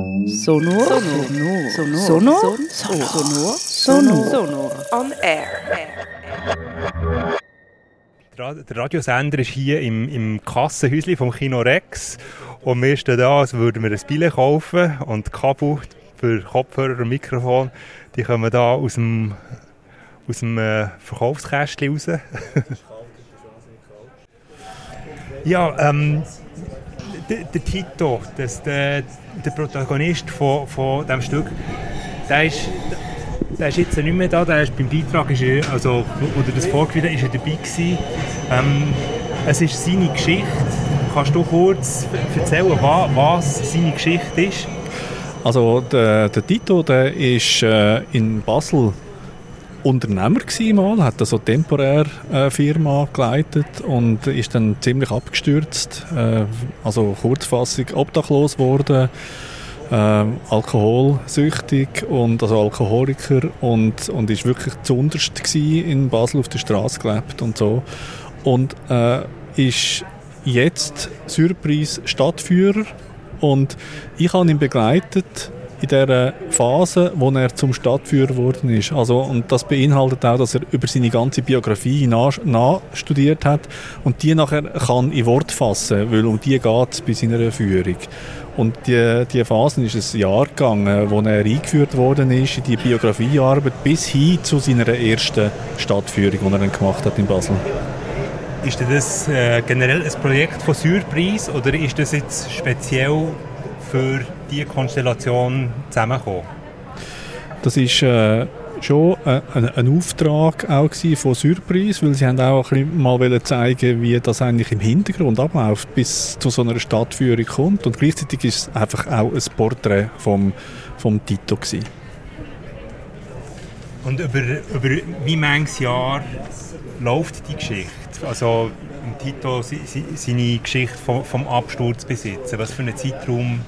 Sonor. Sonor. Sonor. Sonor. Sonor. Sonor. On air. Der Radiosender ist hier im, im Kassenhäuschen vom Kino Rex. Und wir stehen da, als würden wir ein Billett kaufen. Und die Kabel für Kopfhörer und Mikrofon, die kommen da aus dem, aus dem äh, Verkaufskästchen raus. ja, ähm, der, Tito, das, der, der Protagonist von, von diesem Stück, der ist, der ist jetzt nicht mehr da, der ist beim Beitrag, ist er, also, wo er das vorgeführt ist er dabei gewesen. Ähm, es ist seine Geschichte. Kannst du kurz erzählen, was, was seine Geschichte ist? Also der, der Tito, der ist äh, in Basel Unternehmer gewesen mal, hat also temporär eine Firma geleitet und ist dann ziemlich abgestürzt, äh, also kurzfassung obdachlos geworden, äh, alkoholsüchtig und also Alkoholiker und, und ist wirklich zuunterst in Basel auf der Straße gelebt und so. Und äh, ist jetzt Surprise Stadtführer und ich habe ihn begleitet in der Phase, wo er zum Stadtführer geworden ist. Also, und das beinhaltet auch, dass er über seine ganze Biografie nachstudiert hat und die nachher kann in Wort fassen, weil um die geht es bei seiner Führung. Und die, die Phase ist ein Jahr gegangen, wo er eingeführt worden ist in die Biografiearbeit bis hin zu seiner ersten Stadtführung, die er dann gemacht hat in Basel. Ist das äh, generell ein Projekt von Surprise oder ist das jetzt speziell für diese Konstellation zusammengekommen? Das ist äh, schon äh, ein, ein, Auftrag auch von Surprise, weil sie haben auch ein bisschen mal zeigen, wie das eigentlich im Hintergrund abläuft, bis zu so einer Stadtführung kommt. Und gleichzeitig ist es einfach auch ein Porträt vom, vom Tito gewesen. Und über, über wie manches Jahr läuft die Geschichte? Also im Tito seine Geschichte vom, vom Absturz besitzen. Was für einen Zeitraum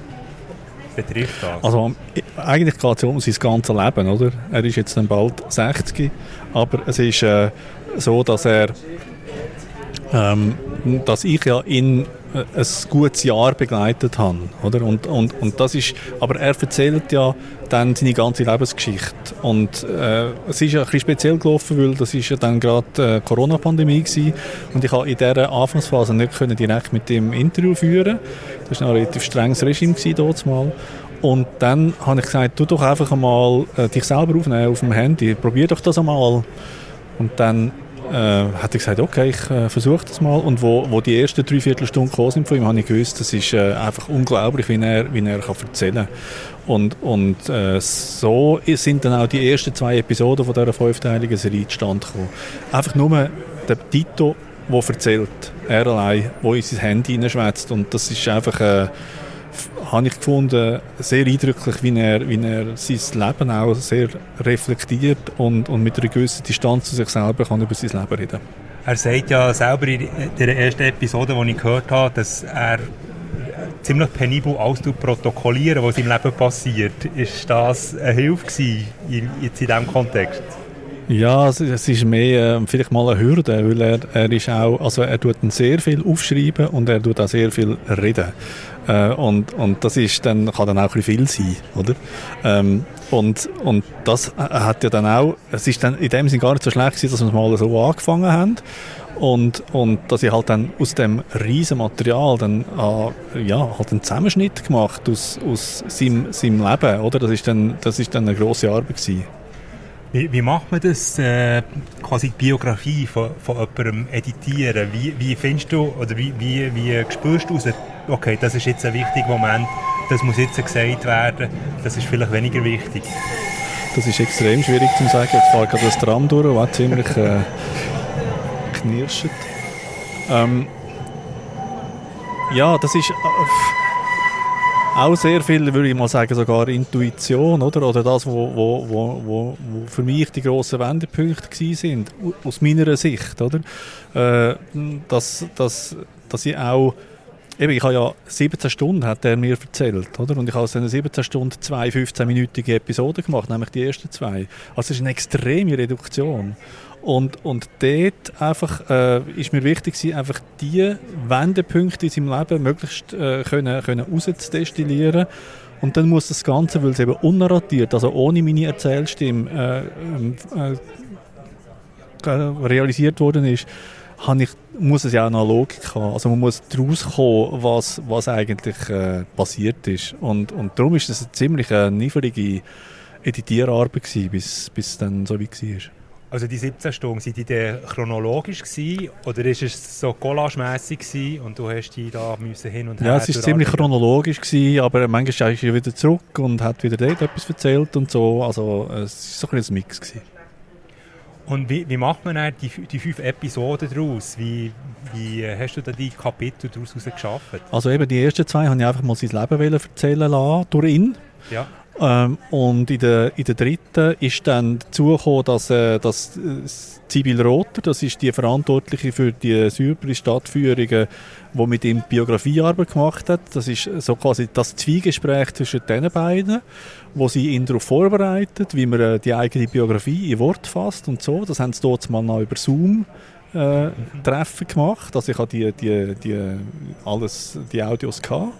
betrifft das? Also eigentlich geht es um sein ganzes Leben, oder? Er ist jetzt dann bald 60, aber es ist äh, so, dass er ähm, dass ich ja äh, ein gutes Jahr begleitet habe. Oder? Und, und, und das ist, aber er erzählt ja dann seine ganze Lebensgeschichte. Und äh, es ist ja ein bisschen speziell gelaufen, weil das ist ja dann gerade äh, Corona-Pandemie gewesen. Und ich konnte in dieser Anfangsphase nicht können direkt mit dem Interview führen. Das war ein relativ strenges Regime dort mal. Und dann habe ich gesagt, tu doch einfach einmal äh, dich selber aufnehmen auf dem Handy. Probier doch das einmal. Und dann äh, hat er gesagt, okay, ich äh, versuche das mal. Und wo, wo die ersten drei Viertelstunden gekommen sind von ihm, habe ich gewusst, das ist äh, einfach unglaublich, wie er, wie er kann erzählen kann. Und, und äh, so sind dann auch die ersten zwei Episoden von dieser fünfteiligen Serie zustande gekommen. Einfach nur der Tito, der erzählt, er allein, der in sein Handy hineinschwätzt. Und das ist einfach... Äh, habe ich gefunden, sehr eindrücklich, wie er, wie er sein Leben auch sehr reflektiert und, und mit einer gewissen Distanz zu sich selber kann über sein Leben reden. Er sagt ja selber in der ersten Episode, die ich gehört habe, dass er ziemlich penibel alles protokollieren, was im Leben passiert. Ist das eine Hilfe gewesen, jetzt in diesem Kontext? Ja, es, es ist mehr äh, vielleicht mal eine Hürde, weil er, er ist auch, also er tut sehr viel aufschreiben und er tut auch sehr viel reden. Äh, und, und das ist dann, kann dann auch ein viel sein, oder? Ähm, und, und das hat ja dann auch, es ist dann in dem Sinne gar nicht so schlecht gewesen, dass wir es mal so angefangen haben. Und, und dass ich halt dann aus dem riesen Material dann, äh, ja, halt einen Zusammenschnitt gemacht aus, aus seinem, seinem Leben, oder? Das ist dann, das ist dann eine grosse Arbeit gewesen. Wie, wie macht man das, äh, quasi die Biografie von, von jemandem editieren? Wie, wie findest du, oder wie, wie, wie spürst du okay, das ist jetzt ein wichtiger Moment, das muss jetzt gesagt werden, das ist vielleicht weniger wichtig? Das ist extrem schwierig zu sagen. Jetzt fahrt gerade das Tram durch, was ziemlich äh, knirscht. Ähm, ja, das ist... Äh, auch sehr viel, würde ich mal sagen, sogar Intuition, oder? Oder das, wo, wo, wo, wo, für mich die grossen Wendepunkte gewesen sind, aus meiner Sicht, oder? Äh, dass, dass, dass ich auch Eben, ich habe ja 17 Stunden, hat er mir erzählt, oder? Und ich habe aus diesen 17 Stunden zwei 15-minütige Episoden gemacht, nämlich die ersten zwei. Also es ist eine extreme Reduktion. Und, und dort einfach, äh, ist mir wichtig gewesen, einfach die Wendepunkte in seinem Leben möglichst äh, können, können rauszudestillieren Und dann muss das Ganze, weil es eben unnarratiert, also ohne meine Erzählstimme äh, ähm, äh, äh, realisiert worden ist, ich, muss es ja auch eine Logik haben. Also man muss daraus kommen, was, was eigentlich äh, passiert ist. Und, und darum ist es eine ziemlich niedrige Editierarbeit gewesen, bis, bis es dann so weit war. Also die 17 Stunden, sind die chronologisch gewesen, oder ist es so collagemässig und du hast die da müssen hin und her? Ja, es ist ziemlich chronologisch gewesen, aber manchmal ist er wieder zurück und hat wieder dort etwas erzählt und so. Also es war so ein, ein Mix gewesen. Und wie, wie macht man die, die fünf Episoden daraus? Wie, wie hast du da die Kapitel daraus geschafft? Also eben die ersten zwei habe ich einfach mal sein Leben erzählen lassen, durch ihn. Ja. Ähm, und in der, in der dritten ist dann dazu gekommen, dass, äh, dass äh, Sibyl Rother, das ist die Verantwortliche für die Syrpris-Stadtführungen, die mit ihm Biografiearbeit gemacht hat. Das ist so quasi das Zwiegespräch zwischen den beiden, wo sie ihn darauf vorbereitet, wie man äh, die eigene Biografie in Wort fasst und so. Das haben sie dort mal noch über Zoom äh, Treffen gemacht. Also ich habe die, die, die, alles, die Audios gehabt.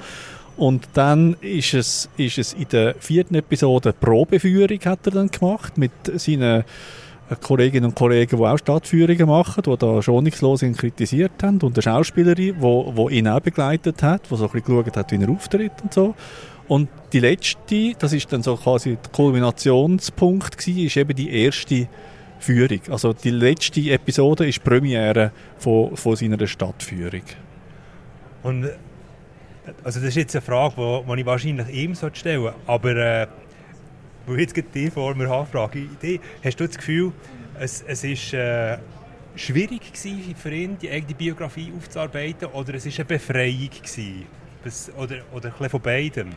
Und dann ist es, ist es in der vierten Episode Probeführung hat er dann gemacht mit seinen Kolleginnen und Kollegen, die auch Stadtführungen machen, die da schonungslos ihn kritisiert haben und eine Schauspielerin, die, die ihn auch begleitet hat, die so ein bisschen geschaut hat, wie er auftritt und so. Und die letzte, das ist dann so quasi der Kulminationspunkt gewesen, ist eben die erste Führung. Also die letzte Episode ist die Premiere von, von seiner Stadtführung. Und also das ist jetzt eine Frage, die ich wahrscheinlich ihm stellen sollte, aber äh, wo jetzt gerade die vor mir anfrage, hast du das Gefühl, es, es ist äh, schwierig gewesen für ihn, die eigene Biografie aufzuarbeiten oder es ist eine Befreiung gewesen? Oder, oder ein bisschen von beidem?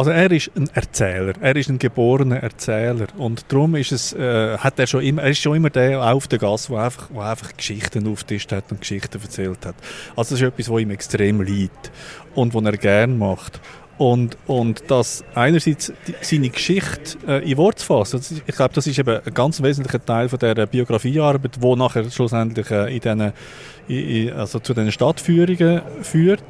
Also er ist ein Erzähler, er ist ein geborener Erzähler und darum ist es, äh, hat er schon immer, er ist schon immer der auf der Gasse, der einfach, der einfach Geschichten auftischt hat und Geschichten erzählt hat. Also das ist etwas, was ihm extrem liegt und was er gerne macht. Und, und das einerseits seine Geschichte äh, in Wort zu fassen, ich glaube, das ist eben ein ganz wesentlicher Teil von der Biografiearbeit, wo nachher schlussendlich äh, in diesen also zu den Stadtführungen führt.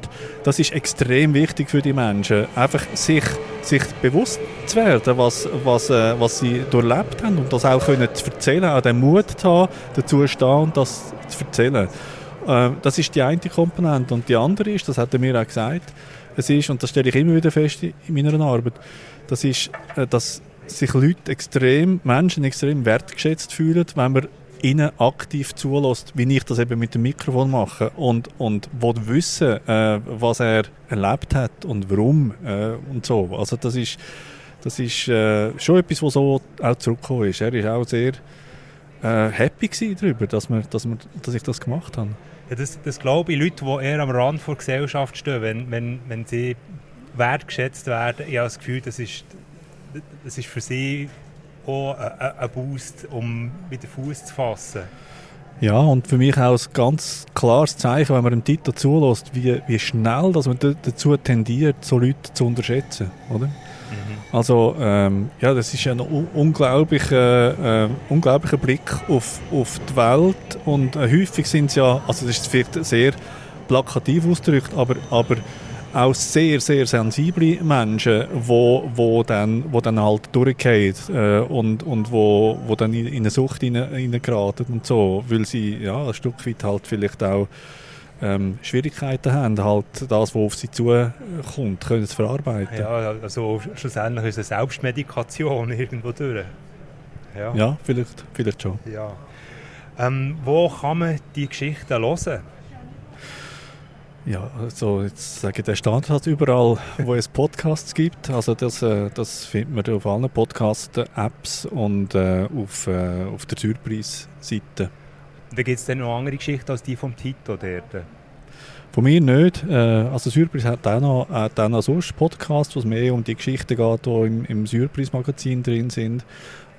Das ist extrem wichtig für die Menschen, einfach sich, sich bewusst zu werden, was, was, äh, was sie durchlebt haben und das auch können zu erzählen, auch den Mut zu haben, dazu zu stehen und das zu erzählen. Äh, das ist die eine Komponente und die andere ist, das hat er mir auch gesagt, es ist, und das stelle ich immer wieder fest in meiner Arbeit, das ist, äh, dass sich Leute extrem, Menschen extrem wertgeschätzt fühlen, wenn man ihnen aktiv zulässt, wie ich das eben mit dem Mikrofon mache und, und will wissen, äh, was er erlebt hat und warum äh, und so. Also das ist, das ist äh, schon etwas, was so auch zurückgekommen ist. Er ist auch sehr äh, happy darüber, dass, wir, dass, wir, dass ich das gemacht habe. Ja, das, das glaube ich, Leute, die eher am Rand der Gesellschaft stehen, wenn, wenn, wenn sie wertgeschätzt werden, ich habe das Gefühl, das ist, das ist für sie auch ein Boost, um wieder Fuß zu fassen. Ja, und für mich auch ein ganz klares Zeichen, wenn man dem Titel zulässt, wie, wie schnell dass man dazu tendiert, so Leute zu unterschätzen, oder? Also, ähm, ja, das ist ein unglaublicher, äh, unglaublicher Blick auf, auf die Welt und äh, häufig sind es ja, also das ist vielleicht sehr plakativ ausgedrückt, aber, aber auch sehr, sehr sensible Menschen, wo, wo, dann, wo dann halt durchgehen äh, und, und wo, wo dann in, in eine Sucht hineingeraten und so, weil sie ja, ein Stück weit halt vielleicht auch ähm, Schwierigkeiten haben, halt das, was auf sie zukommt, können zu verarbeiten. Ja, also schlussendlich ist es eine Selbstmedikation irgendwo durch. Ja, ja vielleicht, vielleicht schon. Ja. Ähm, wo kann man die Geschichten hören? Ja, also jetzt sage ich, der Standard überall, wo es Podcasts gibt. Also das, äh, das findet man auf allen Podcast-Apps und äh, auf, äh, auf der Surprise-Seite. Da gibt es dann noch andere Geschichten als die vom Tito dort? Von mir nicht. Äh, also Surprise hat auch noch, hat auch noch sonst Podcasts, wo es mehr um die Geschichten geht, die im, im Surprise-Magazin drin sind.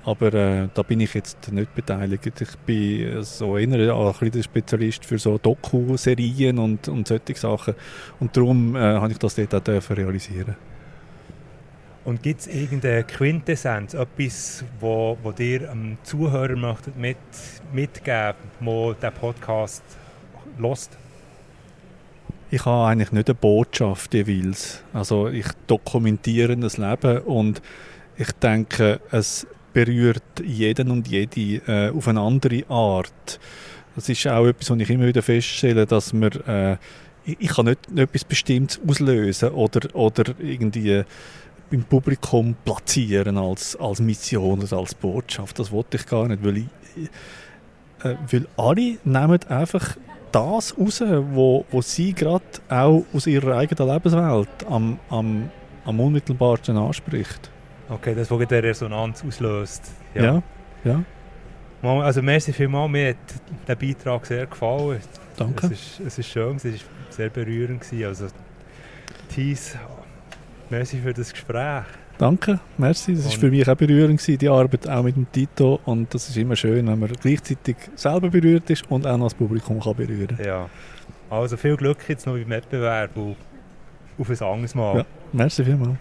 Aber äh, da bin ich jetzt nicht beteiligt. Ich bin so eher ein der Spezialist für so Doku-Serien und, und solche Sachen. Und darum äh, habe ich das dort auch realisieren Und gibt es irgendeine Quintessenz, etwas, wo, wo dir einem Zuhörer möchtet mit, mitgeben, wo der Podcast lost? ich habe eigentlich nicht eine Botschaft jeweils. Also ich dokumentiere das Leben und ich denke, es berührt jeden und jede äh, auf eine andere Art. Das ist auch etwas, was ich immer wieder feststelle, dass man, äh, ich, kann nicht etwas Bestimmtes auslösen oder, oder irgendwie im Publikum platzieren als, als Mission oder als Botschaft. Das wollte ich gar nicht, weil, ich, äh, weil alle nehmen einfach das raus, wo, wo sie gerade auch aus ihrer eigenen Lebenswelt am, am, am unmittelbarsten anspricht. Okay, das, was die Resonanz auslöst. Ja, ja. ja. Also merci vielmals, mir hat der Beitrag sehr gefallen. Danke. Es ist, es ist schön, es war sehr berührend. Also, Thies, merci für das Gespräch. Danke, merci. Das war für mich auch berührend, gewesen, die Arbeit auch mit dem Tito. Und das ist immer schön, wenn man gleichzeitig selber berührt ist und auch noch das Publikum kann berühren kann. Ja, also viel Glück jetzt noch beim Wettbewerb und auf ein anderes Mal. Ja, merci vielmals.